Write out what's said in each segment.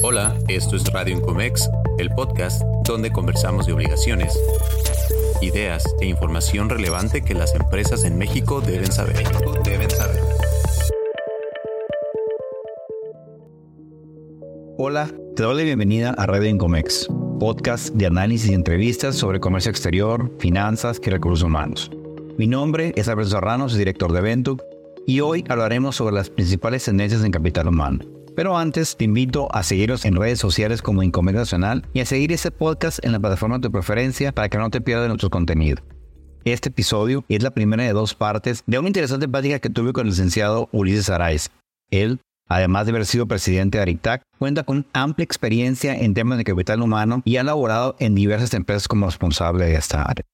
Hola, esto es Radio Incomex, el podcast donde conversamos de obligaciones, ideas e información relevante que las empresas en México deben saber. Hola, te doy la bienvenida a Radio Incomex, podcast de análisis y entrevistas sobre comercio exterior, finanzas y recursos humanos. Mi nombre es Alberto Serrano, director de Ventuc, y hoy hablaremos sobre las principales tendencias en capital humano. Pero antes te invito a seguirnos en redes sociales como Incomex Nacional y a seguir este podcast en la plataforma de tu preferencia para que no te pierdas nuestro contenido. Este episodio es la primera de dos partes de una interesante plática que tuve con el licenciado Ulises Araiz. Él, además de haber sido presidente de Aritac, cuenta con amplia experiencia en temas de capital humano y ha laborado en diversas empresas como responsable de esta área.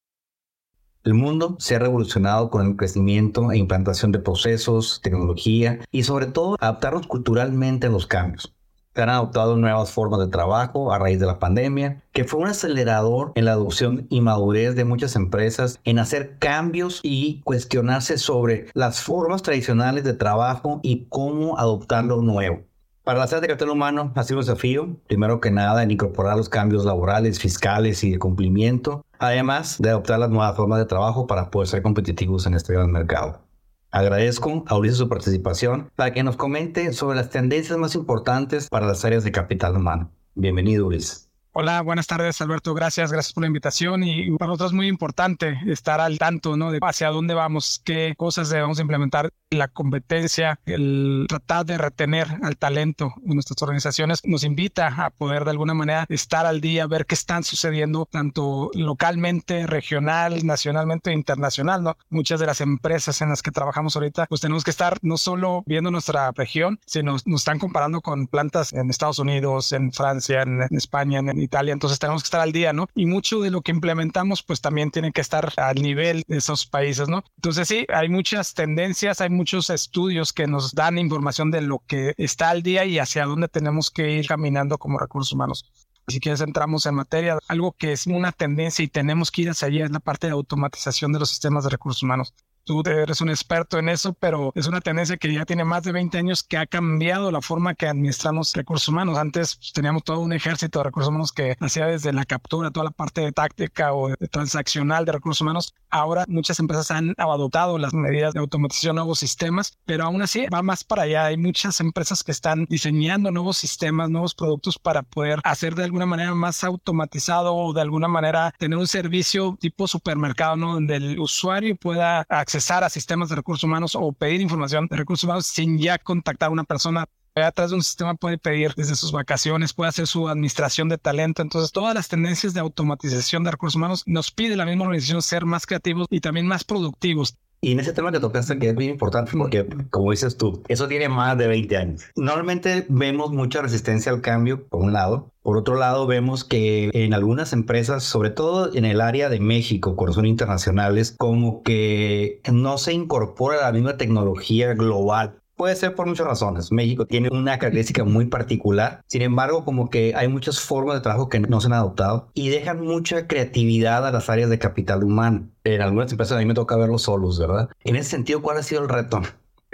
El mundo se ha revolucionado con el crecimiento e implantación de procesos, tecnología y sobre todo adaptarnos culturalmente a los cambios. Se han adoptado nuevas formas de trabajo a raíz de la pandemia, que fue un acelerador en la adopción y madurez de muchas empresas en hacer cambios y cuestionarse sobre las formas tradicionales de trabajo y cómo adoptar lo nuevo. Para la áreas de capital humano ha sido un desafío, primero que nada, en incorporar los cambios laborales, fiscales y de cumplimiento, además de adoptar las nuevas formas de trabajo para poder ser competitivos en este gran mercado. Agradezco a Ulises su participación para que nos comente sobre las tendencias más importantes para las áreas de capital humano. Bienvenido, Ulises. Hola, buenas tardes, Alberto. Gracias, gracias por la invitación. Y para nosotros es muy importante estar al tanto, ¿no? De hacia dónde vamos, qué cosas debemos implementar. La competencia, el tratar de retener al talento en nuestras organizaciones nos invita a poder de alguna manera estar al día, ver qué están sucediendo tanto localmente, regional, nacionalmente e internacional, ¿no? Muchas de las empresas en las que trabajamos ahorita, pues tenemos que estar no solo viendo nuestra región, sino nos están comparando con plantas en Estados Unidos, en Francia, en, España, en Italia, entonces tenemos que estar al día, ¿no? Y mucho de lo que implementamos, pues también tiene que estar al nivel de esos países, ¿no? Entonces sí, hay muchas tendencias, hay muchos estudios que nos dan información de lo que está al día y hacia dónde tenemos que ir caminando como recursos humanos. Si quieres entramos en materia, algo que es una tendencia y tenemos que ir hacia allá es la parte de automatización de los sistemas de recursos humanos tú eres un experto en eso, pero es una tendencia que ya tiene más de 20 años que ha cambiado la forma que administramos recursos humanos. Antes pues, teníamos todo un ejército de recursos humanos que hacía desde la captura, toda la parte de táctica o de transaccional de recursos humanos. Ahora muchas empresas han adoptado las medidas de automatización, nuevos sistemas, pero aún así va más para allá. Hay muchas empresas que están diseñando nuevos sistemas, nuevos productos para poder hacer de alguna manera más automatizado o de alguna manera tener un servicio tipo supermercado, ¿no? Donde el usuario pueda acceder accesar a sistemas de recursos humanos o pedir información de recursos humanos sin ya contactar a una persona atrás de un sistema puede pedir desde sus vacaciones, puede hacer su administración de talento. Entonces, todas las tendencias de automatización de recursos humanos nos pide la misma organización ser más creativos y también más productivos. Y en ese tema que tocaste, que es muy importante, porque, como dices tú, eso tiene más de 20 años. Normalmente vemos mucha resistencia al cambio, por un lado. Por otro lado, vemos que en algunas empresas, sobre todo en el área de México, son internacionales, como que no se incorpora la misma tecnología global Puede ser por muchas razones. México tiene una característica muy particular. Sin embargo, como que hay muchas formas de trabajo que no se han adoptado y dejan mucha creatividad a las áreas de capital humano. En algunas empresas a mí me toca verlos solos, ¿verdad? En ese sentido, ¿cuál ha sido el reto?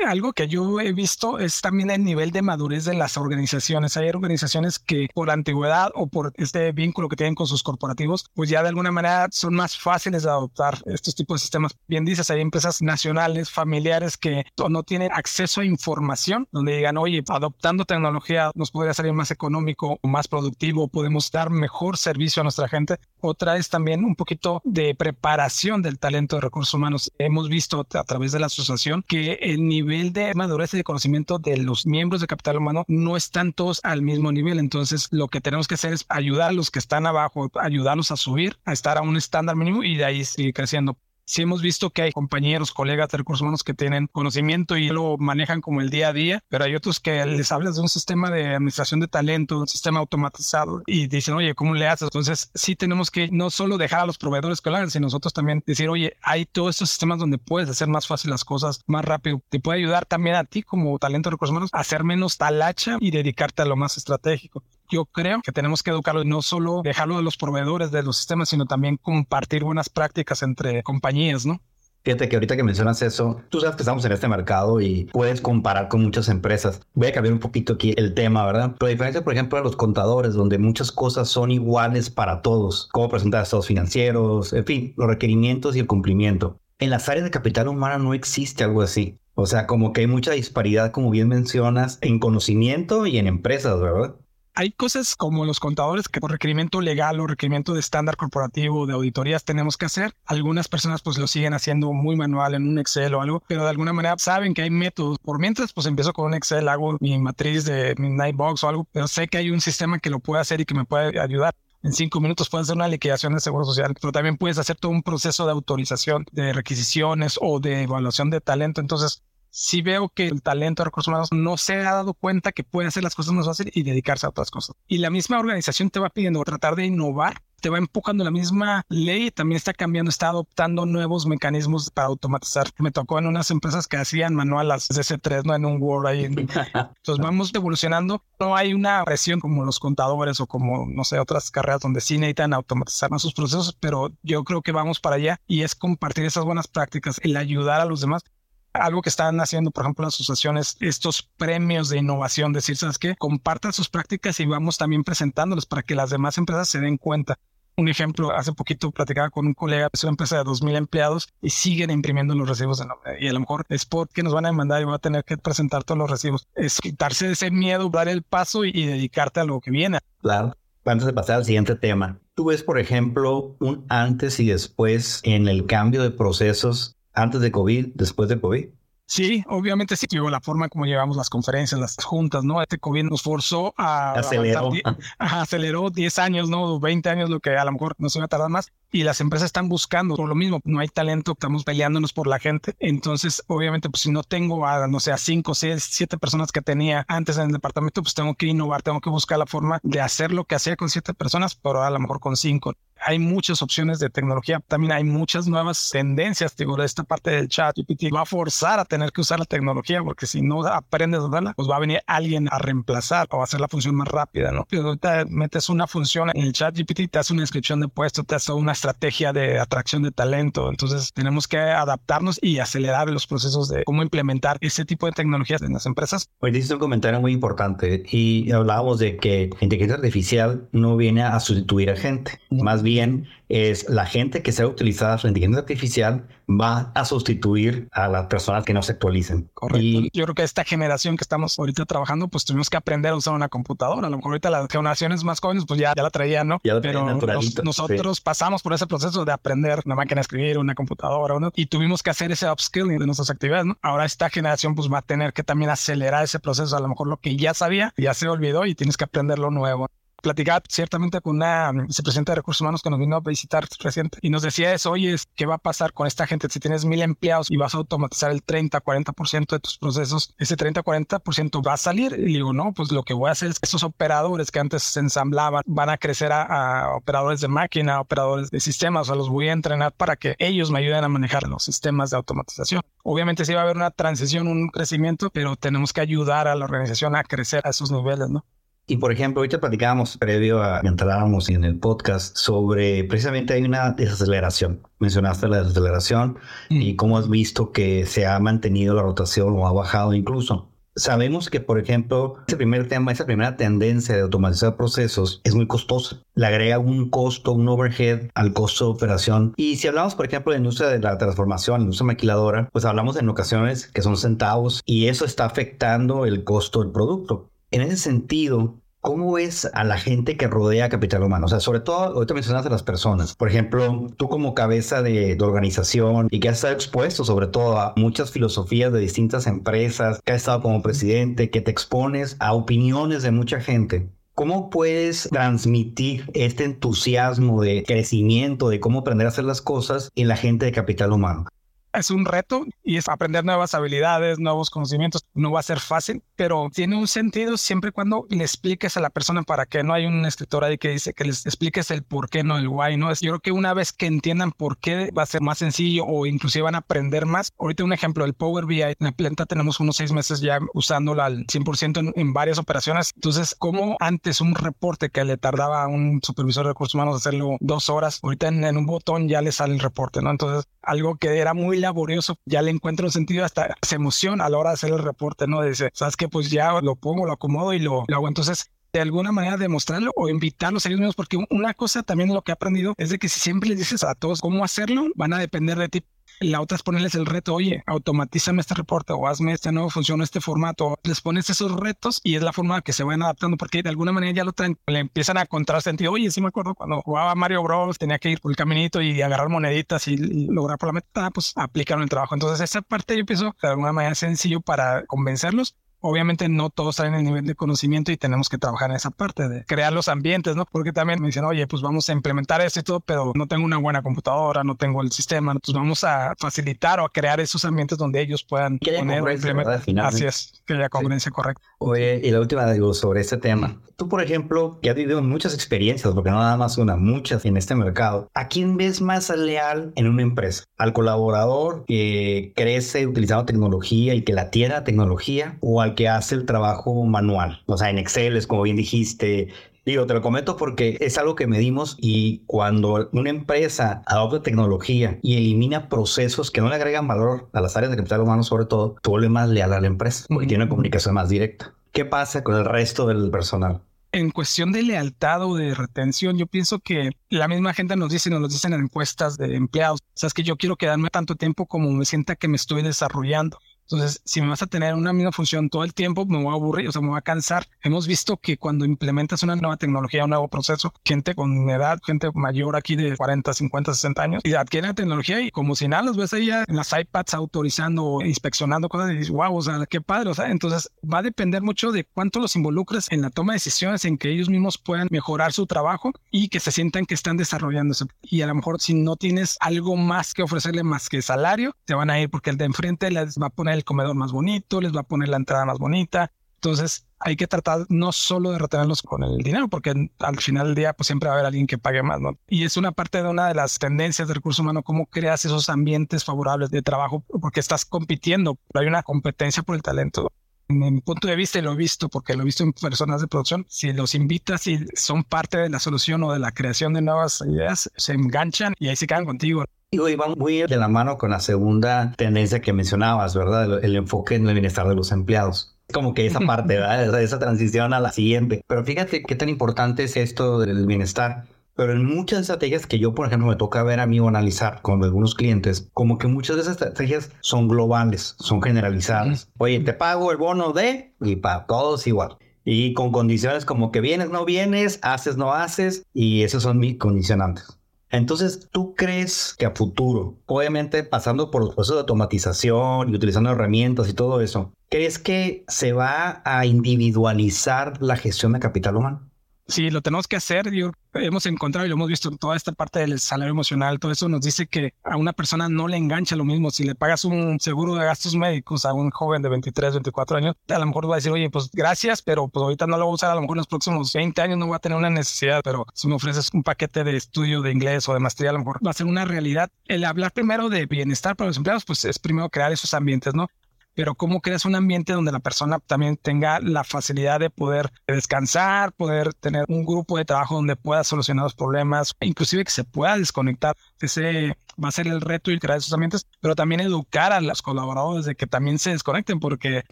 Algo que yo he visto es también el nivel de madurez de las organizaciones. Hay organizaciones que por antigüedad o por este vínculo que tienen con sus corporativos, pues ya de alguna manera son más fáciles de adoptar estos tipos de sistemas. Bien dices, hay empresas nacionales, familiares que no tienen acceso a información, donde digan, oye, adoptando tecnología nos podría salir más económico o más productivo, podemos dar mejor servicio a nuestra gente. Otra es también un poquito de preparación del talento de recursos humanos. Hemos visto a través de la asociación que el nivel nivel de madurez y de conocimiento de los miembros de capital humano no están todos al mismo nivel. Entonces, lo que tenemos que hacer es ayudar a los que están abajo, ayudarlos a subir, a estar a un estándar mínimo y de ahí seguir creciendo sí hemos visto que hay compañeros, colegas de recursos humanos que tienen conocimiento y lo manejan como el día a día, pero hay otros que les hablas de un sistema de administración de talento, un sistema automatizado y dicen, oye, ¿cómo le haces? Entonces, sí tenemos que no solo dejar a los proveedores que lo hagan, sino nosotros también decir, oye, hay todos estos sistemas donde puedes hacer más fácil las cosas, más rápido. Te puede ayudar también a ti como talento de recursos humanos a hacer menos talacha y dedicarte a lo más estratégico yo creo que tenemos que educarlo y no solo dejarlo a los proveedores de los sistemas, sino también compartir buenas prácticas entre compañías, ¿no? Fíjate que ahorita que mencionas eso, tú sabes que estamos en este mercado y puedes comparar con muchas empresas. Voy a cambiar un poquito aquí el tema, ¿verdad? Pero a diferencia, por ejemplo, de los contadores, donde muchas cosas son iguales para todos, como presentar estados financieros, en fin, los requerimientos y el cumplimiento. En las áreas de capital humano no existe algo así. O sea, como que hay mucha disparidad, como bien mencionas, en conocimiento y en empresas, ¿verdad? Hay cosas como los contadores que por requerimiento legal o requerimiento de estándar corporativo de auditorías tenemos que hacer. Algunas personas pues lo siguen haciendo muy manual en un Excel o algo, pero de alguna manera saben que hay métodos. Por mientras pues empiezo con un Excel, hago mi matriz de mi Nightbox o algo, pero sé que hay un sistema que lo puede hacer y que me puede ayudar. En cinco minutos puedes hacer una liquidación de seguro social, pero también puedes hacer todo un proceso de autorización de requisiciones o de evaluación de talento. Entonces, si veo que el talento de recursos humanos no se ha dado cuenta que puede hacer las cosas más fácil y dedicarse a otras cosas. Y la misma organización te va pidiendo tratar de innovar, te va empujando la misma ley, también está cambiando, está adoptando nuevos mecanismos para automatizar. Me tocó en unas empresas que hacían manuales de C3, no en un Word ahí. Entonces vamos evolucionando. No hay una presión como los contadores o como, no sé, otras carreras donde sí necesitan automatizar más sus procesos, pero yo creo que vamos para allá y es compartir esas buenas prácticas, el ayudar a los demás algo que están haciendo, por ejemplo, las asociaciones, estos premios de innovación, decir, ¿sabes qué? Compartan sus prácticas y vamos también presentándolos para que las demás empresas se den cuenta. Un ejemplo, hace poquito platicaba con un colega de una empresa de 2.000 empleados y siguen imprimiendo los recibos de nombre. Y a lo mejor es porque nos van a mandar y voy a tener que presentar todos los recibos. Es quitarse ese miedo, dar el paso y, y dedicarte a lo que viene. Claro. Antes de pasar al siguiente tema, tú ves, por ejemplo, un antes y después en el cambio de procesos antes de COVID, después de COVID. Sí, obviamente sí. Digo, la forma como llevamos las conferencias, las juntas, ¿no? Este COVID nos forzó a... Aceleró. aceleró 10 años, ¿no? 20 años, lo que a lo mejor nos iba a tardar más. Y las empresas están buscando por lo mismo. No hay talento, estamos peleándonos por la gente. Entonces, obviamente, pues si no tengo a, no sé, a 5, 6, 7 personas que tenía antes en el departamento, pues tengo que innovar, tengo que buscar la forma de hacer lo que hacía con 7 personas, pero a lo mejor con 5 hay muchas opciones de tecnología. También hay muchas nuevas tendencias. Digo, esta parte del chat GPT va a forzar a tener que usar la tecnología porque si no aprendes a usarla, pues va a venir alguien a reemplazar o a hacer la función más rápida, ¿no? Pero ahorita metes una función en el chat GPT, te hace una inscripción de puesto, te hace una estrategia de atracción de talento. Entonces tenemos que adaptarnos y acelerar los procesos de cómo implementar ese tipo de tecnologías en las empresas. Hoy un comentario muy importante y hablábamos de que inteligencia artificial no viene a sustituir a gente, más bien bien es la gente que sea utilizada la inteligencia artificial va a sustituir a las personas que no se actualicen. Correcto. Y yo creo que esta generación que estamos ahorita trabajando, pues tuvimos que aprender a usar una computadora. A lo mejor ahorita las generaciones más jóvenes, pues ya, ya la traían, ¿no? Ya Pero nosotros pasamos por ese proceso de aprender una máquina de escribir, una computadora, ¿no? Y tuvimos que hacer ese upskilling de nuestras actividades, ¿no? Ahora esta generación, pues va a tener que también acelerar ese proceso. A lo mejor lo que ya sabía, ya se olvidó y tienes que aprender lo nuevo platicaba ciertamente con una vicepresidenta de recursos humanos que nos vino a visitar reciente y nos decía eso, oye, ¿qué va a pasar con esta gente si tienes mil empleados y vas a automatizar el 30, 40% de tus procesos? Ese 30, 40% va a salir. Y digo, no, pues lo que voy a hacer es que esos operadores que antes se ensamblaban van a crecer a, operadores de máquina, operadores de sistemas, o sea, los voy a entrenar para que ellos me ayuden a manejar los sistemas de automatización. Obviamente sí va a haber una transición, un crecimiento, pero tenemos que ayudar a la organización a crecer a esos niveles, ¿no? Y por ejemplo, ahorita platicábamos previo a que entráramos en el podcast sobre precisamente hay una desaceleración. Mencionaste la desaceleración y cómo has visto que se ha mantenido la rotación o ha bajado incluso. Sabemos que, por ejemplo, ese primer tema, esa primera tendencia de automatizar procesos es muy costosa. Le agrega un costo, un overhead al costo de operación. Y si hablamos, por ejemplo, de la industria de la transformación, la industria maquiladora, pues hablamos en ocasiones que son centavos y eso está afectando el costo del producto. En ese sentido, ¿Cómo ves a la gente que rodea Capital Humano? O sea, sobre todo, ahorita mencionas a las personas. Por ejemplo, tú como cabeza de, organización y que has estado expuesto sobre todo a muchas filosofías de distintas empresas, que has estado como presidente, que te expones a opiniones de mucha gente. ¿Cómo puedes transmitir este entusiasmo de crecimiento, de cómo aprender a hacer las cosas en la gente de capital humano? Es un reto y es aprender nuevas habilidades, nuevos conocimientos. No va a ser fácil, pero tiene un sentido siempre cuando le expliques a la persona para qué. No hay un escritor ahí que dice que les expliques el por qué, no el why, ¿no? Yo creo que una vez que entiendan por qué va a ser más sencillo o inclusive van a aprender más. Ahorita un ejemplo, el Power BI, en la planta tenemos unos seis meses ya usándola al 100% en, varias operaciones. Entonces, como antes un reporte que le tardaba a un supervisor de recursos humanos hacerlo dos horas, ahorita en, en un botón ya le sale el reporte, ¿no? Entonces, algo que era muy laborioso, ya le encuentro un sentido, hasta se emociona a la hora de hacer el reporte, ¿no? Dice, sabes que pues ya lo pongo, lo acomodo y lo, lo hago. Entonces, de alguna manera demostrarlo o invitarlos a ellos mismos, porque una cosa también lo que he aprendido es de que si siempre les dices a todos cómo hacerlo, van a depender de ti. La otra es ponerles el reto, oye, automatízame este reporte o hazme esta nueva función, este formato. Les pones esos retos y es la forma que se van adaptando porque de alguna manera ya lo traen, le empiezan a encontrar sentido. Oye, sí me acuerdo cuando jugaba Mario Bros, tenía que ir por el caminito y agarrar moneditas y, lograr por la meta, pues aplicaron el trabajo. Entonces esa parte yo pienso de alguna manera sencillo para convencerlos Obviamente no todos en el nivel de conocimiento y tenemos que trabajar en esa parte de crear los ambientes, ¿no? Porque también me dicen, oye, pues vamos a implementar esto y todo, pero no tengo una buena computadora, no tengo el sistema, entonces vamos a facilitar o a crear esos ambientes donde ellos puedan poner implementar. Así es, que haya congruencia correcta. Oye, y la última digo sobre este tema. Tú, por ejemplo, que has vivido muchas experiencias, porque no nada más una, muchas en este mercado, ¿a quién ves más leal en una empresa? ¿Al colaborador que crece utilizando tecnología y que la tiene la tecnología o al que hace el trabajo manual. O sea, en Excel es como bien dijiste. Digo, te lo comento porque es algo que medimos y cuando una empresa adopta tecnología y elimina procesos que no le agregan valor a las áreas de capital humano, sobre todo, tú vuelve más leal a la empresa porque tiene una comunicación más directa. ¿Qué pasa con el resto del personal? en cuestión de lealtad o de retención, yo pienso que la misma gente nos dice, nos lo dicen en encuestas de empleados, o sea, es que yo quiero quedarme tanto tiempo como me sienta que me estoy desarrollando. Entonces, si me vas a tener una misma función todo el tiempo, me voy a aburrir, o sea, me voy a cansar. Hemos visto que cuando implementas una nueva tecnología, un nuevo proceso, gente con edad, gente mayor aquí de 40, 50, 60 años, y adquiere la tecnología y como si nada, los ves ahí ya en las iPads autorizando o inspeccionando cosas y dices, wow, o sea, qué padre, o sea, entonces va a depender mucho de cuánto los involucres en la toma de decisiones, en que ellos mismos puedan mejorar su trabajo y que se sientan que están desarrollándose. Y a lo mejor si no tienes algo más que ofrecerle más que salario, te van a ir porque el de enfrente les va a poner el comedor más bonito, les va a poner la entrada más bonita. Entonces hay que tratar no solo de retenerlos con el dinero, porque al final del día pues siempre va a haber alguien que pague más, ¿no? Y es una parte de una de las tendencias del recurso humano, cómo creas esos ambientes favorables de trabajo, porque estás compitiendo, hay una competencia por el talento. En mi punto de vista, y lo he visto porque lo he visto en personas de producción, si los invitas y son parte de la solución o de la creación de nuevas ideas, se enganchan y ahí se quedan contigo. Y va muy de la mano con la segunda tendencia que mencionabas, ¿verdad? El, enfoque en el bienestar de los empleados. Como que esa parte, ¿verdad? Esa transición a la siguiente. Pero fíjate qué tan importante es esto del bienestar. Pero en muchas estrategias que yo, por ejemplo, me toca ver a mí o analizar con algunos clientes, como que muchas de esas estrategias son globales, son generalizadas. Oye, te pago el bono de y para todos igual. Y con condiciones como que vienes, no vienes, haces, no haces, y esos son mis condicionantes. Entonces, ¿tú crees que a futuro, obviamente pasando por los procesos de automatización y utilizando herramientas y todo eso, crees que se va a individualizar la gestión de capital humano? Sí, lo tenemos que hacer. Yo, hemos encontrado y lo hemos visto en toda esta parte del salario emocional. Todo eso nos dice que a una persona no le engancha lo mismo. Si le pagas un seguro de gastos médicos a un joven de 23, 24 años, a lo mejor va a decir, oye, pues gracias, pero pues ahorita no lo voy a usar. A lo mejor en los próximos 20 años no voy a tener una necesidad, pero si me ofreces un paquete de estudio de inglés o de maestría, a lo mejor va a ser una realidad. El hablar primero de bienestar para los empleados, pues es primero crear esos ambientes, ¿no? Pero cómo creas un ambiente donde la persona también tenga la facilidad de poder descansar, poder tener un grupo de trabajo donde pueda solucionar los problemas, inclusive que se pueda desconectar. Ese va a ser el reto y crear esos ambientes, pero también educar a los colaboradores de que también se desconecten, porque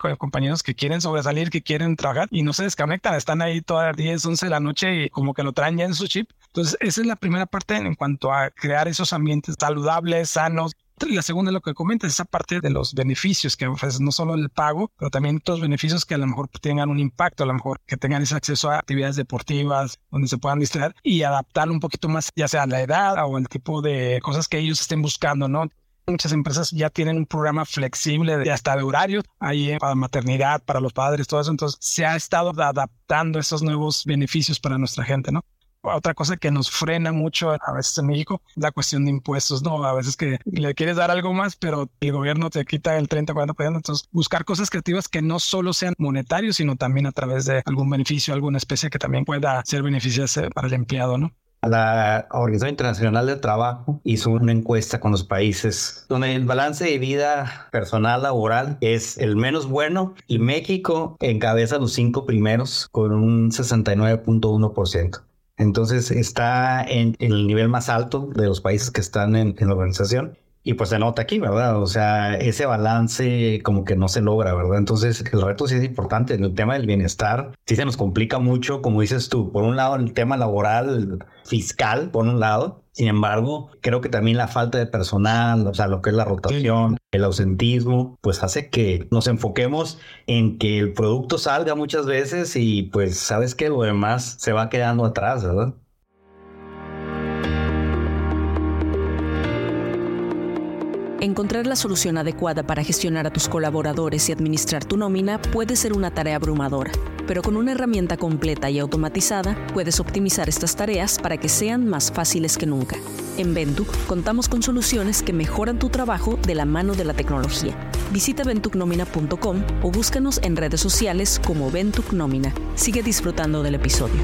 hay compañeros que quieren sobresalir, que quieren trabajar y no se desconectan, están ahí todas las 10, 11 de la noche y como que lo traen ya en su chip. Entonces, esa es la primera parte en cuanto a crear esos ambientes saludables, sanos, y la segunda es lo que comentas, esa parte de los beneficios que ofreces, no solo el pago, pero también otros beneficios que a lo mejor tengan un impacto, a lo mejor que tengan ese acceso a actividades deportivas donde se puedan distraer y adaptar un poquito más, ya sea la edad o el tipo de cosas que ellos estén buscando, ¿no? Muchas empresas ya tienen un programa flexible de hasta de horario ahí para maternidad, para los padres, todo eso. Entonces se ha estado adaptando esos nuevos beneficios para nuestra gente, ¿no? Otra cosa que nos frena mucho a veces en México, la cuestión de impuestos, ¿no? A veces que le quieres dar algo más, pero el gobierno te quita el 30, 40%. Entonces, buscar cosas creativas que no solo sean monetarios, sino también a través de algún beneficio, alguna especie que también pueda ser beneficiosa para el empleado, ¿no? La Organización Internacional del Trabajo hizo una encuesta con los países donde el balance de vida personal laboral es el menos bueno y México encabeza los cinco primeros con un 69.1%. Entonces está en, el nivel más alto de los países que están en, la organización. Y pues se nota aquí, ¿verdad? O sea, ese balance como que no se logra, ¿verdad? Entonces el reto sí es importante. En el tema del bienestar sí se nos complica mucho, como dices tú. Por un lado, el tema laboral, fiscal, por un lado. Sin embargo, creo que también la falta de personal, o sea, lo que es la rotación, el ausentismo, pues hace que nos enfoquemos en que el producto salga muchas veces y pues sabes que lo demás se va quedando atrás, ¿verdad? Encontrar la solución adecuada para gestionar a tus colaboradores y administrar tu nómina puede ser una tarea abrumadora, pero con una herramienta completa y automatizada puedes optimizar estas tareas para que sean más fáciles que nunca. En Ventuc contamos con soluciones que mejoran tu trabajo de la mano de la tecnología. Visita ventucnomina.com o búscanos en redes sociales como Ventuc Nómina. Sigue disfrutando del episodio.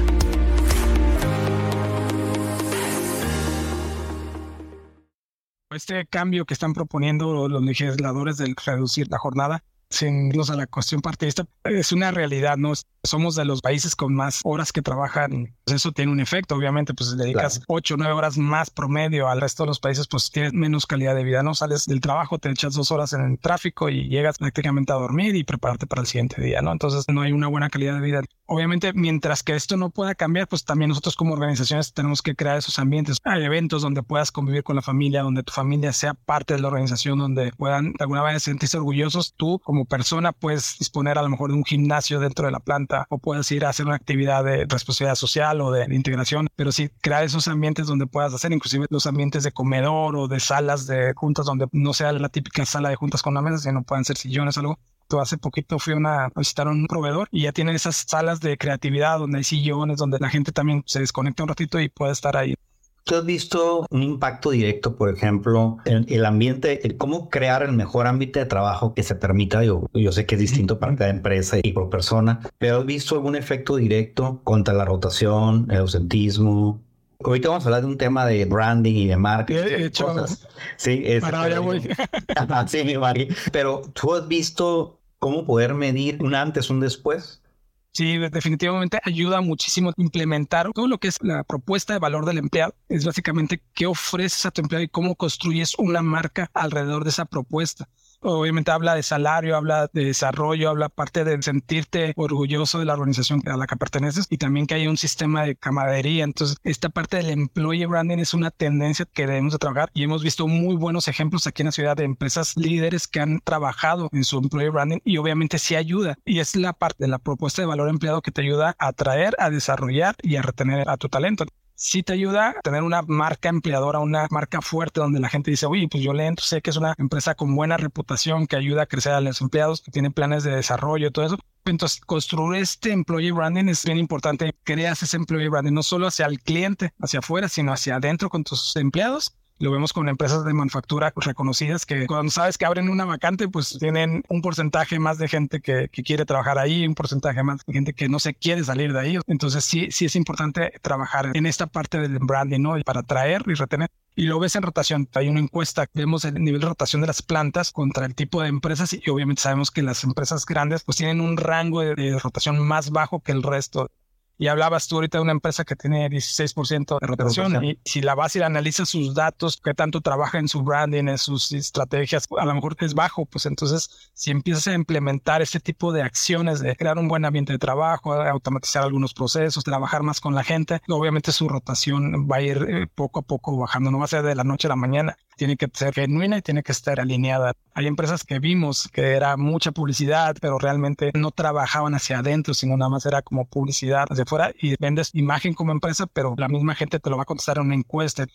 Este cambio que están proponiendo los legisladores del reducir la jornada sin irnos a la cuestión partidista, es una realidad, ¿no? Somos de los países con más horas que trabajan. Pues eso tiene un efecto, obviamente, pues dedicas ocho o nueve horas más promedio al resto de los países, pues tienes menos calidad de vida, ¿no? Sales del trabajo, te echas dos horas en el tráfico y llegas prácticamente a dormir y prepararte para el siguiente día, ¿no? Entonces no hay una buena calidad de vida. Obviamente, mientras que esto no pueda cambiar, pues también nosotros como organizaciones tenemos que crear esos ambientes. Hay eventos donde puedas convivir con la familia, donde tu familia sea parte de la organización, donde puedan de alguna manera sentirse orgullosos. Tú como persona puedes disponer a lo mejor de un gimnasio dentro de la planta o puedes ir a hacer una actividad de responsabilidad social o de integración, pero sí crear esos ambientes donde puedas hacer inclusive los ambientes de comedor o de salas de juntas donde no sea la típica sala de juntas con la mesa, sino puedan ser sillones o algo hace poquito fui a, visitar un proveedor y ya tienen esas salas de creatividad donde hay sillones, donde la gente también se desconecta un ratito y puede estar ahí. ¿Tú has visto un impacto directo, por ejemplo, en el ambiente, el cómo crear el mejor ámbito de trabajo que se permita? Yo, yo sé que es distinto para cada empresa y por persona, pero ¿has visto algún efecto directo contra la rotación, el ausentismo? Ahorita vamos a hablar de un tema de branding y de marketing. Hecho, Sí, es, sí, mi Pero tú has visto cómo poder medir un antes, un después. Sí, definitivamente ayuda muchísimo implementar todo lo que es la propuesta de valor del empleado. Es básicamente qué ofreces a tu empleado y cómo construyes una marca alrededor de esa propuesta obviamente habla de salario, habla de desarrollo, habla parte de sentirte orgulloso de la organización a la que perteneces y también que hay un sistema de camaradería. Entonces, esta parte del employee branding es una tendencia que debemos de trabajar y hemos visto muy buenos ejemplos aquí en la ciudad de empresas líderes que han trabajado en su employee branding y obviamente sí ayuda y es la parte de la propuesta de valor empleado que te ayuda a atraer, a desarrollar y a retener a tu talento sí te ayuda a tener una marca empleadora, una marca fuerte donde la gente dice, oye, pues yo le entro, sé que es una empresa con buena reputación que ayuda a crecer a los empleados, que tiene planes de desarrollo todo eso. Entonces, construir este employee branding es bien importante. Creas ese employee branding no solo hacia el cliente, hacia afuera, sino hacia adentro con tus empleados lo vemos con empresas de manufactura reconocidas que cuando sabes que abren una vacante, pues tienen un porcentaje más de gente que, quiere trabajar ahí, un porcentaje más de gente que no se quiere salir de ahí. Entonces sí, sí es importante trabajar en esta parte del branding, ¿no? Para atraer y retener. Y lo ves en rotación. Hay una encuesta, vemos el nivel de rotación de las plantas contra el tipo de empresas y obviamente sabemos que las empresas grandes pues tienen un rango de rotación más bajo que el resto. Y hablabas tú ahorita de una empresa que tiene 16% de rotación y si la vas y analizas sus datos, qué tanto trabaja en su branding, en sus estrategias, a lo mejor es bajo, pues entonces si empiezas a implementar ese tipo de acciones de crear un buen ambiente de trabajo, automatizar algunos procesos, trabajar más con la gente, obviamente su rotación va a ir eh, poco a poco bajando, no va a ser de la noche a la mañana tiene que ser genuina y tiene que estar alineada. Hay empresas que vimos que era mucha publicidad, pero realmente no trabajaban hacia adentro, sino nada más era como publicidad hacia afuera y vendes imagen como empresa, pero la misma gente te lo va a contestar en una encuesta.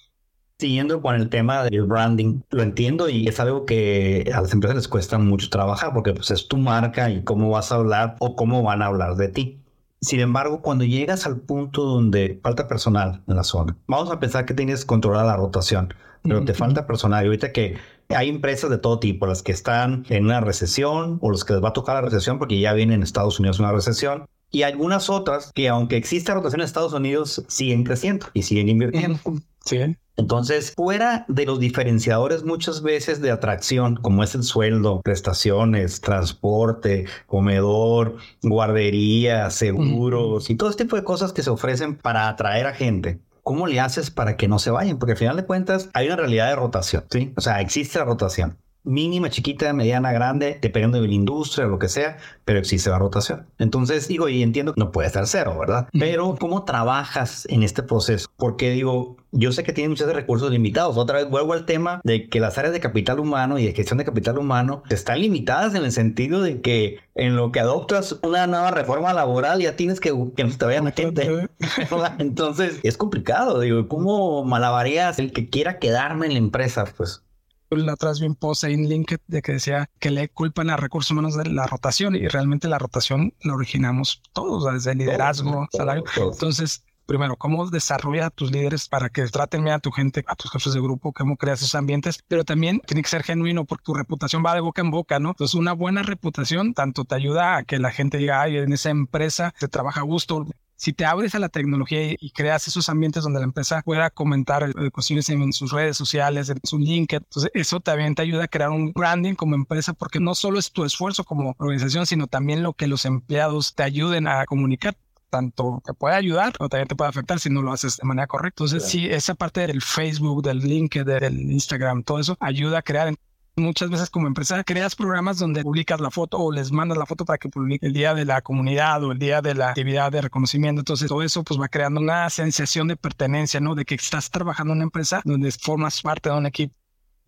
Siguiendo con el tema del branding, lo entiendo y es algo que a las empresas les cuesta mucho trabajar porque pues es tu marca y cómo vas a hablar o cómo van a hablar de ti. Sin embargo, cuando llegas al punto donde falta personal en la zona, vamos a pensar que tienes controlada la rotación pero te falta personal. Y ahorita que hay empresas de todo tipo, las que están en una recesión o los que les va a tocar la recesión porque ya viene en Estados Unidos una recesión. Y algunas otras que aunque exista rotación en Estados Unidos, siguen creciendo y siguen invirtiendo. Sí. Entonces, fuera de los diferenciadores muchas veces de atracción, como es el sueldo, prestaciones, transporte, comedor, guardería, seguros y todo este tipo de cosas que se ofrecen para atraer a gente, ¿cómo le haces para que no se vayan? Porque al final de cuentas hay una realidad de rotación, ¿sí? O sea, existe la rotación mínima, chiquita, mediana, grande, dependiendo de la industria o lo que sea, pero existe la rotación. Entonces, digo, y entiendo que no puede estar cero, ¿verdad? Pero, ¿cómo trabajas en este proceso? Porque, digo, yo sé que tiene muchos recursos limitados. Otra vez vuelvo al tema de que las áreas de capital humano y de gestión de capital humano están limitadas en el sentido de que en lo que adoptas una nueva reforma laboral ya tienes que que no te vayan a gente. Entonces, es complicado. Digo, ¿cómo malabarías el que quiera quedarme en la empresa? Pues la atrás vi un post en LinkedIn de que decía que le culpan a recursos humanos de la rotación y realmente la rotación la originamos todos, desde el liderazgo, salario. Entonces, primero, cómo desarrolla a tus líderes para que traten bien a tu gente, a tus jefes de grupo, cómo creas esos ambientes, pero también tiene que ser genuino porque tu reputación va de boca en boca, ¿no? Entonces, una buena reputación tanto te ayuda a que la gente diga, ay, en esa empresa se trabaja a gusto, si te abres a la tecnología y creas esos ambientes donde la empresa pueda comentar cuestiones en sus redes sociales, en su LinkedIn, entonces eso también te ayuda a crear un branding como empresa porque no solo es tu esfuerzo como organización, sino también lo que los empleados te ayuden a comunicar tanto te puede ayudar o también te puede afectar si no lo haces de manera correcta. Entonces, sí, esa parte del Facebook, del LinkedIn, del Instagram, todo eso ayuda a crear Muchas veces como empresa creas programas donde publicas la foto o les mandas la foto para que publique el día de la comunidad o el día de la actividad de reconocimiento. Entonces todo eso pues va creando una sensación de pertenencia, ¿no? De que estás trabajando en una empresa donde formas parte de un equipo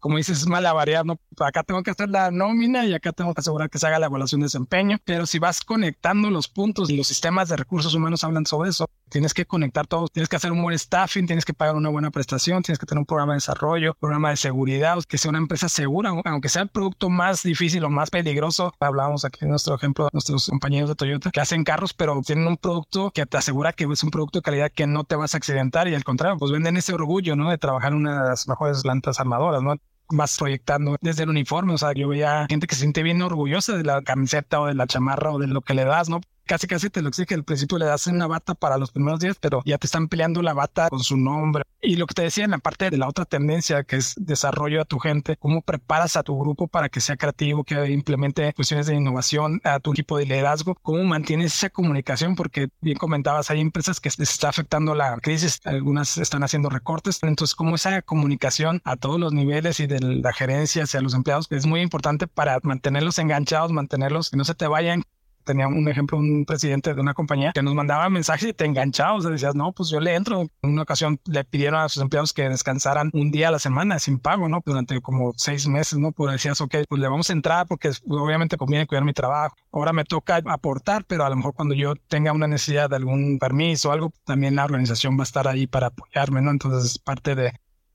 como dices, es mala variar, ¿no? Acá tengo que hacer la nómina y acá tengo que asegurar que se haga la evaluación de desempeño, pero si vas conectando los puntos y los sistemas de recursos humanos hablan sobre eso, tienes que conectar todo, tienes que hacer un buen staffing, tienes que pagar una buena prestación, tienes que tener un programa de desarrollo, programa de seguridad, que sea una empresa segura, aunque sea el producto más difícil o más peligroso. Hablábamos aquí en nuestro ejemplo nuestros compañeros de Toyota que hacen carros, pero tienen un producto que te asegura que es un producto de calidad que no te vas a accidentar y al contrario, pues venden ese orgullo, ¿no? De trabajar en una de las mejores plantas armadoras, ¿no? vas proyectando desde el uniforme. O sea, yo veía gente que se siente bien orgullosa de la camiseta o de la chamarra o de lo que le das, ¿no? Casi casi te lo exige. Al principio le das una bata para los primeros días, pero ya te están peleando la bata con su nombre. Y lo que te decía en la parte de la otra tendencia, que es desarrollo a tu gente, cómo preparas a tu grupo para que sea creativo, que implemente cuestiones de innovación a tu equipo de liderazgo, cómo mantienes esa comunicación, porque bien comentabas, hay empresas que les está afectando la crisis, algunas están haciendo recortes, entonces cómo esa comunicación a todos los niveles y de la gerencia hacia los empleados es muy importante para mantenerlos enganchados, mantenerlos que no se te vayan tenía un ejemplo, un presidente de una compañía que nos mandaba mensajes y te enganchaba, o sea, decías, no, pues yo le entro. En una ocasión le pidieron a sus empleados que descansaran un día a la semana sin pago, ¿no? Durante como seis meses, ¿no? Pues decías, ok, pues le vamos a entrar porque obviamente conviene cuidar mi trabajo. Ahora me toca aportar, pero a lo mejor cuando yo tenga una necesidad de algún permiso o algo, también la organización va a estar ahí para apoyarme, ¿no? Entonces es parte de,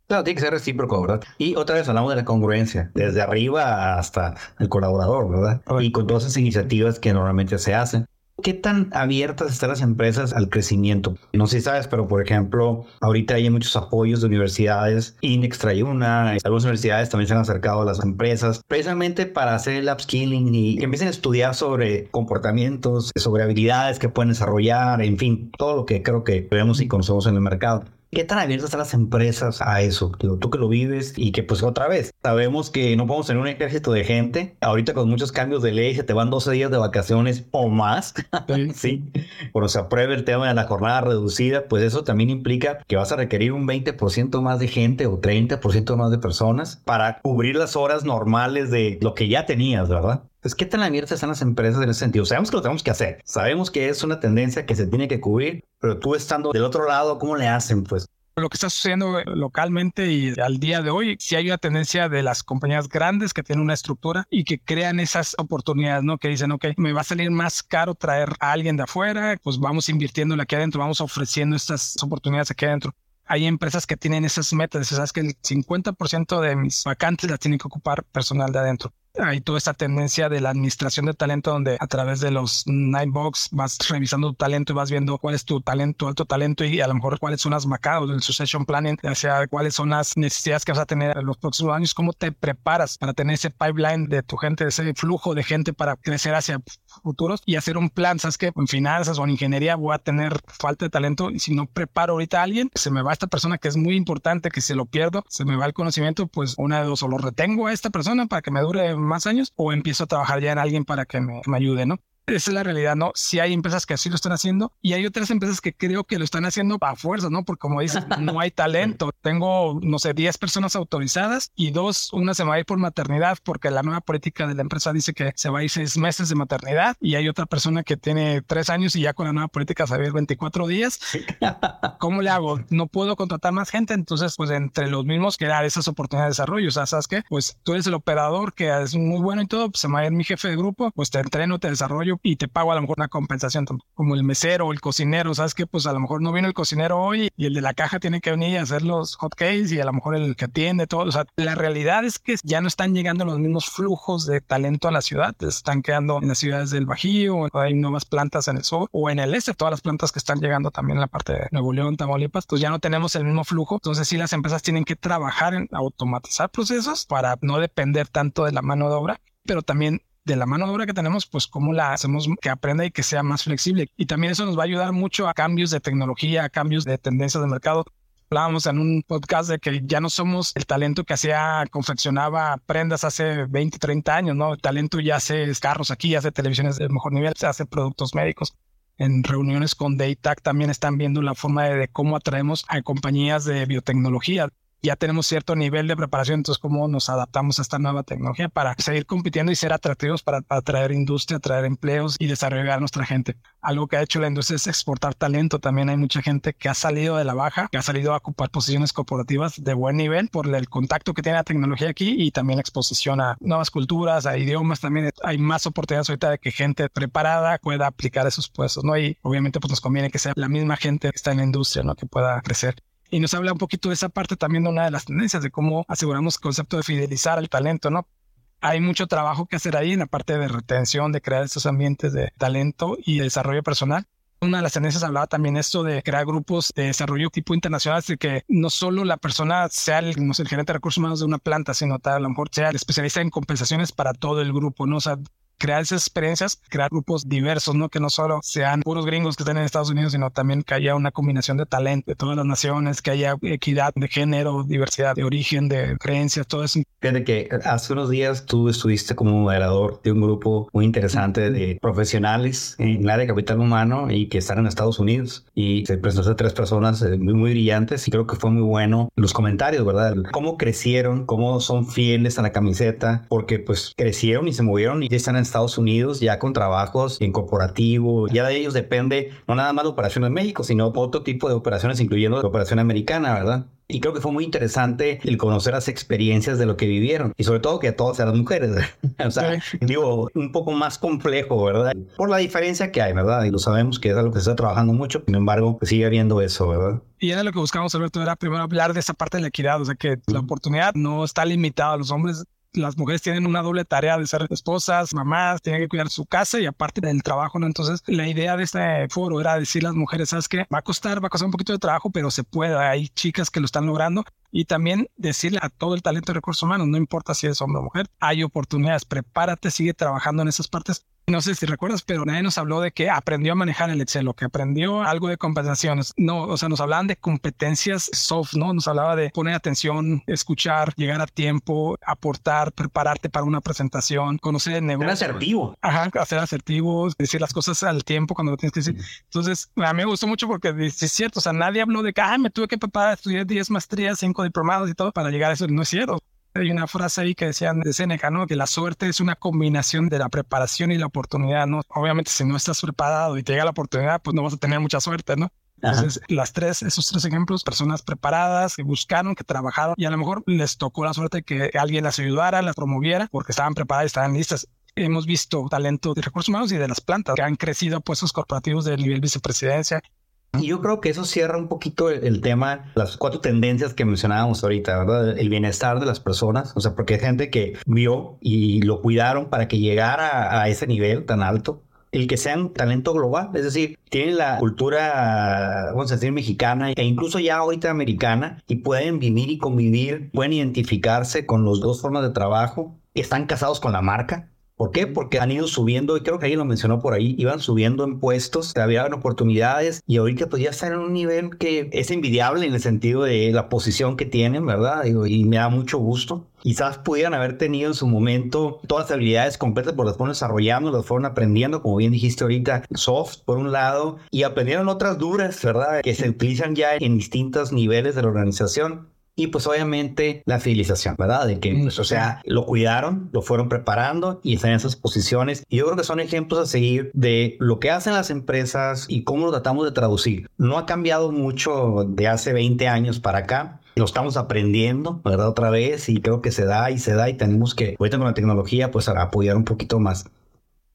Claro, tiene que ser recíproco, ¿verdad? Y otra vez hablamos de la congruencia, desde arriba hasta el colaborador, ¿verdad? Y con todas esas iniciativas que normalmente se hacen. ¿Qué tan abiertas están las empresas al crecimiento? No sé si sabes, pero por ejemplo, ahorita hay muchos apoyos de universidades, Inex trae una, algunas universidades también se han acercado a las empresas, precisamente para hacer el upskilling y que empiecen a estudiar sobre comportamientos, sobre habilidades que pueden desarrollar, en fin, todo lo que creo que vemos y conocemos en el mercado. ¿Qué tan abiertas están las empresas a eso? tú que lo vives y que pues otra vez, sabemos que no podemos tener un ejército de gente. Ahorita con muchos cambios de ley se te van 12 días de vacaciones o más. sí. Cuando se apruebe el tema de la jornada reducida, pues eso también implica que vas a requerir un 20% más de gente o 30% más de personas para cubrir las horas normales de lo que ya tenías, ¿verdad? Es ¿qué tan abiertas están las empresas en ese sentido? Sabemos que lo tenemos que hacer. Sabemos que es una tendencia que se tiene que cubrir, pero tú estando del otro lado, ¿cómo le hacen? Pues lo que está sucediendo localmente y al día de hoy, si hay una tendencia de las compañías grandes que tienen una estructura y que crean esas oportunidades, ¿no? Que dicen, ok, me va a salir más caro traer a alguien de afuera, pues vamos invirtiendo aquí adentro, vamos ofreciendo estas oportunidades aquí adentro. Hay empresas que tienen esas metas, sabes que el 50% de mis vacantes las tienen que ocupar personal de adentro hay toda esta tendencia de la administración de talento donde a través de los Nightbox vas revisando tu talento y vas viendo cuál es tu talento, alto talento y a lo mejor cuáles son las macadas del succession planning, o sea, cuáles son las necesidades que vas a tener en los próximos años, cómo te preparas para tener ese pipeline de tu gente, ese flujo de gente para crecer hacia futuros y hacer un plan, sabes que en finanzas o en ingeniería voy a tener falta de talento y si no preparo ahorita a alguien, se me va esta persona que es muy importante, que si lo pierdo, se me va el conocimiento, pues una de dos, o lo retengo a esta persona para que me dure más años o empiezo a trabajar ya en alguien para que me, ayude, ¿no? Esa es la realidad, ¿no? Sí hay empresas que así lo están haciendo y hay otras empresas que creo que lo están haciendo a fuerza, ¿no? Porque como dices, no hay talento. Tengo, no sé, 10 personas autorizadas y dos, una se va a ir por maternidad porque la nueva política de la empresa dice que se va a ir seis meses de maternidad y hay otra persona que tiene tres años y ya con la nueva política se va a ir 24 días. ¿Cómo le hago? No puedo contratar más gente. Entonces, pues entre los mismos crear esas oportunidades de desarrollo. O sea, ¿sabes qué? Pues tú eres el operador que es muy bueno y todo, pues se va a ir mi jefe de grupo, pues te entreno, te desarrollo y te pago a lo mejor una compensación como el mesero o el cocinero, ¿sabes que Pues a lo mejor no vino el cocinero hoy y el de la caja tiene que venir a hacer los hotcakes y a lo mejor el que atiende todo. O sea, la realidad es que ya no están llegando los mismos flujos de talento a la ciudad, están quedando en las ciudades del Bajío, hay nuevas plantas en el sur o en el este, todas las plantas que están llegando también en la parte de Nuevo León, Tamaulipas, pues ya no tenemos el mismo flujo. Entonces sí las empresas tienen que trabajar en automatizar procesos para no depender tanto de la mano de obra, pero también de la mano de obra que tenemos, pues cómo la hacemos que aprenda y que sea más flexible. Y también eso nos va a ayudar mucho a cambios de tecnología, a cambios de tendencias de mercado. Hablábamos en un podcast de que ya no somos el talento que hacía, confeccionaba prendas hace 20, 30 años, ¿no? El talento ya hace carros aquí, hace televisiones de mejor nivel, se hace productos médicos. En reuniones con Daytac también están viendo la forma de cómo atraemos a compañías de biotecnología ya tenemos cierto nivel de preparación, entonces cómo nos adaptamos a esta nueva tecnología para seguir compitiendo y ser atractivos para atraer industria, atraer empleos y desarrollar a nuestra gente. Algo que ha hecho la industria es exportar talento. También hay mucha gente que ha salido de la baja, que ha salido a ocupar posiciones corporativas de buen nivel por el contacto que tiene la tecnología aquí y también la exposición a nuevas culturas, a idiomas. También hay más oportunidades ahorita de que gente preparada pueda aplicar esos puestos, ¿no? Y obviamente pues nos conviene que sea la misma gente que está en la industria, ¿no? Que pueda crecer y nos habla un poquito de esa parte también de una de las tendencias de cómo aseguramos el concepto de fidelizar al talento, ¿no? Hay mucho trabajo que hacer ahí en la parte de retención, de crear esos ambientes de talento y desarrollo personal. Una de las tendencias hablaba también esto de crear grupos de desarrollo tipo internacional, de que no solo la persona sea el, no sé, el gerente de recursos humanos de una planta, sino tal, a lo mejor sea el especialista en compensaciones para todo el grupo, ¿no? O sea, crear esas experiencias, crear grupos diversos, ¿no? Que no solo sean puros gringos que estén en Estados Unidos, sino también que haya una combinación de talento de todas las naciones, que haya equidad de género, diversidad de origen, de creencias, todo eso. Fíjate que hace unos días tú estuviste como moderador de un grupo muy interesante de profesionales en el área de capital humano y que están en Estados Unidos y se presentaron tres personas eh, muy, muy brillantes y creo que fue muy bueno los comentarios, ¿verdad? Cómo crecieron, cómo son fieles a la camiseta, porque pues crecieron y se movieron y ya están en Estados Unidos ya con trabajos en corporativo. Ya de ellos depende no nada más la operación en México, sino otro tipo de operaciones, incluyendo la operación americana, ¿verdad? Y creo que fue muy interesante el conocer las experiencias de lo que vivieron. Y sobre todo que a todas eran mujeres. o sea, digo, un poco más complejo, ¿verdad? Por la diferencia que hay, ¿verdad? Y lo sabemos que es algo que se está trabajando mucho. Sin embargo, pues sigue habiendo eso, ¿verdad? Y era lo que buscamos, Alberto, era primero hablar de esa parte de la equidad. O sea, que la oportunidad no está limitada a los hombres las mujeres tienen una doble tarea de ser esposas, mamás, tienen que cuidar su casa y aparte del trabajo. Entonces, la idea de este foro era decir a las mujeres, ¿sabes qué? Va a costar, va a costar un poquito de trabajo, pero se puede. Hay chicas que lo están logrando y también decirle a todo el talento de recursos humanos, no importa si es hombre o mujer, hay oportunidades, prepárate, sigue trabajando en esas partes no sé si recuerdas, pero nadie nos habló de que aprendió a manejar el Excel o que aprendió algo de compensaciones. No, o sea, nos hablaban de competencias soft, ¿no? Nos hablaba de poner atención, escuchar, llegar a tiempo, aportar, prepararte para una presentación, conocer el negocio. Ser asertivo. Ajá, hacer asertivos, decir las cosas al tiempo cuando lo tienes que decir. Entonces, a mí me gustó mucho porque es cierto, o sea, nadie habló de que, ah, me tuve que preparar, estudiar 10 maestrías, 5 diplomados y todo para llegar a eso. No es cierto. Hay una frase ahí que decían de Seneca, ¿no? Que la suerte es una combinación de la preparación y la oportunidad, ¿no? Obviamente, si no estás preparado y te llega la oportunidad, pues no vas a tener mucha suerte, ¿no? Entonces, las tres, esos tres ejemplos, personas preparadas que buscaron, que trabajaron y a lo mejor les tocó la suerte que alguien las ayudara, las promoviera porque estaban preparadas y estaban listas. Hemos visto talento de recursos humanos y de las plantas que han crecido a puestos corporativos del nivel vicepresidencia y yo creo que eso cierra un poquito el, tema, las cuatro tendencias que mencionábamos ahorita, ¿verdad? El bienestar de las personas, o sea, porque hay gente que vio y lo cuidaron para que llegara a ese nivel tan alto. El que sean talento global, es decir, tienen la cultura, vamos a decir, mexicana e incluso ya ahorita americana y pueden vivir y convivir, pueden identificarse con las dos formas de trabajo, están casados con la marca, ¿Por qué? Porque han ido subiendo, y creo que alguien lo mencionó por ahí, iban subiendo en puestos, había oportunidades y ahorita pues ya están en un nivel que es envidiable en el sentido de la posición que tienen, ¿verdad? Y, me da mucho gusto. Quizás pudieran haber tenido en su momento todas las habilidades completas, porque las fueron desarrollando, las fueron aprendiendo, como bien dijiste ahorita, soft por un lado, y aprendieron otras duras, ¿verdad? Que se utilizan ya en distintos niveles de la organización. Y pues obviamente la fidelización, ¿verdad? De que, pues, o sea, lo cuidaron, lo fueron preparando y están en esas posiciones. Y yo creo que son ejemplos a seguir de lo que hacen las empresas y cómo lo tratamos de traducir. No ha cambiado mucho de hace 20 años para acá lo estamos aprendiendo, ¿verdad? Otra vez y creo que se da y se da y tenemos que, ahorita con la tecnología, pues apoyar un poquito más.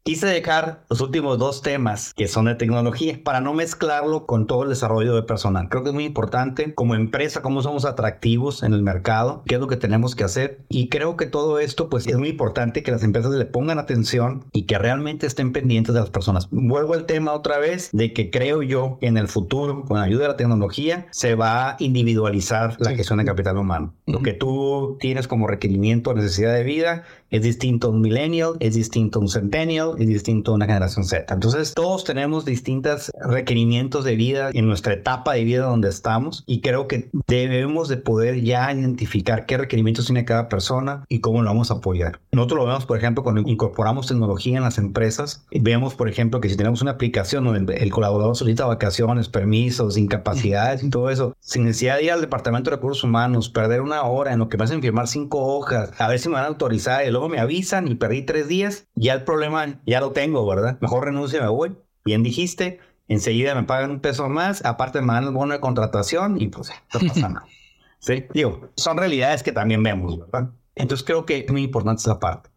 Quise dejar los últimos dos temas que son de tecnología para no mezclarlo con todo el desarrollo de personal. Creo que es muy importante como empresa cómo somos atractivos en el mercado, qué es lo que tenemos que hacer y creo que todo esto pues es muy importante que las empresas le pongan atención y que realmente estén pendientes de las personas. Vuelvo al tema otra vez de que creo yo que en el futuro con la ayuda de la tecnología se va a individualizar la gestión de capital humano. Lo que tú tienes como requerimiento, necesidad de vida es distinto a un millennial, es distinto a un centennial, es distinto a una generación Z. Entonces todos tenemos distintos requerimientos de vida en nuestra etapa de vida donde estamos y creo que debemos de poder ya identificar qué requerimientos tiene cada persona y cómo lo vamos a apoyar. Nosotros lo vemos, por ejemplo, cuando incorporamos tecnología en las empresas, vemos, por ejemplo, que si tenemos una aplicación donde el colaborador solicita vacaciones, permisos, incapacidades y todo eso, sin necesidad de ir al departamento de recursos humanos, perder una hora en lo que me hacen firmar cinco hojas, a ver si me van a autorizar y luego me avisan y perdí tres días, ya el problema ya lo tengo, ¿verdad? Mejor renuncio y me voy. Bien dijiste, enseguida me pagan un peso más, aparte me dan el bono de contratación y pues no pasa nada. Sí, digo, son realidades que también vemos, ¿verdad? Entonces creo que es muy importante esa parte.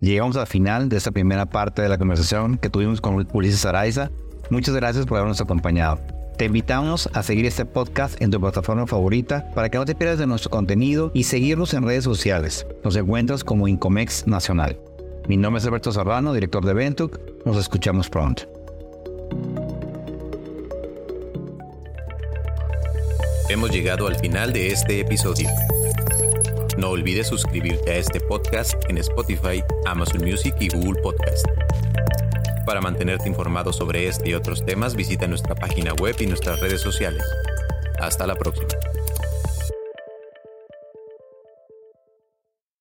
Llegamos al final de esta primera parte de la conversación que tuvimos con Ulises Araiza. Muchas gracias por habernos acompañado. Te invitamos a seguir este podcast en tu plataforma favorita para que no te pierdas de nuestro contenido y seguirnos en redes sociales. Nos encuentras como Incomex Nacional. Mi nombre es Alberto Serrano, director de Ventuc. Nos escuchamos pronto. Hemos llegado al final de este episodio. No olvides suscribirte a este podcast en Spotify, Amazon Music y Google Podcast. Para mantenerte informado sobre este y otros temas, visita nuestra página web y nuestras redes sociales. Hasta la próxima.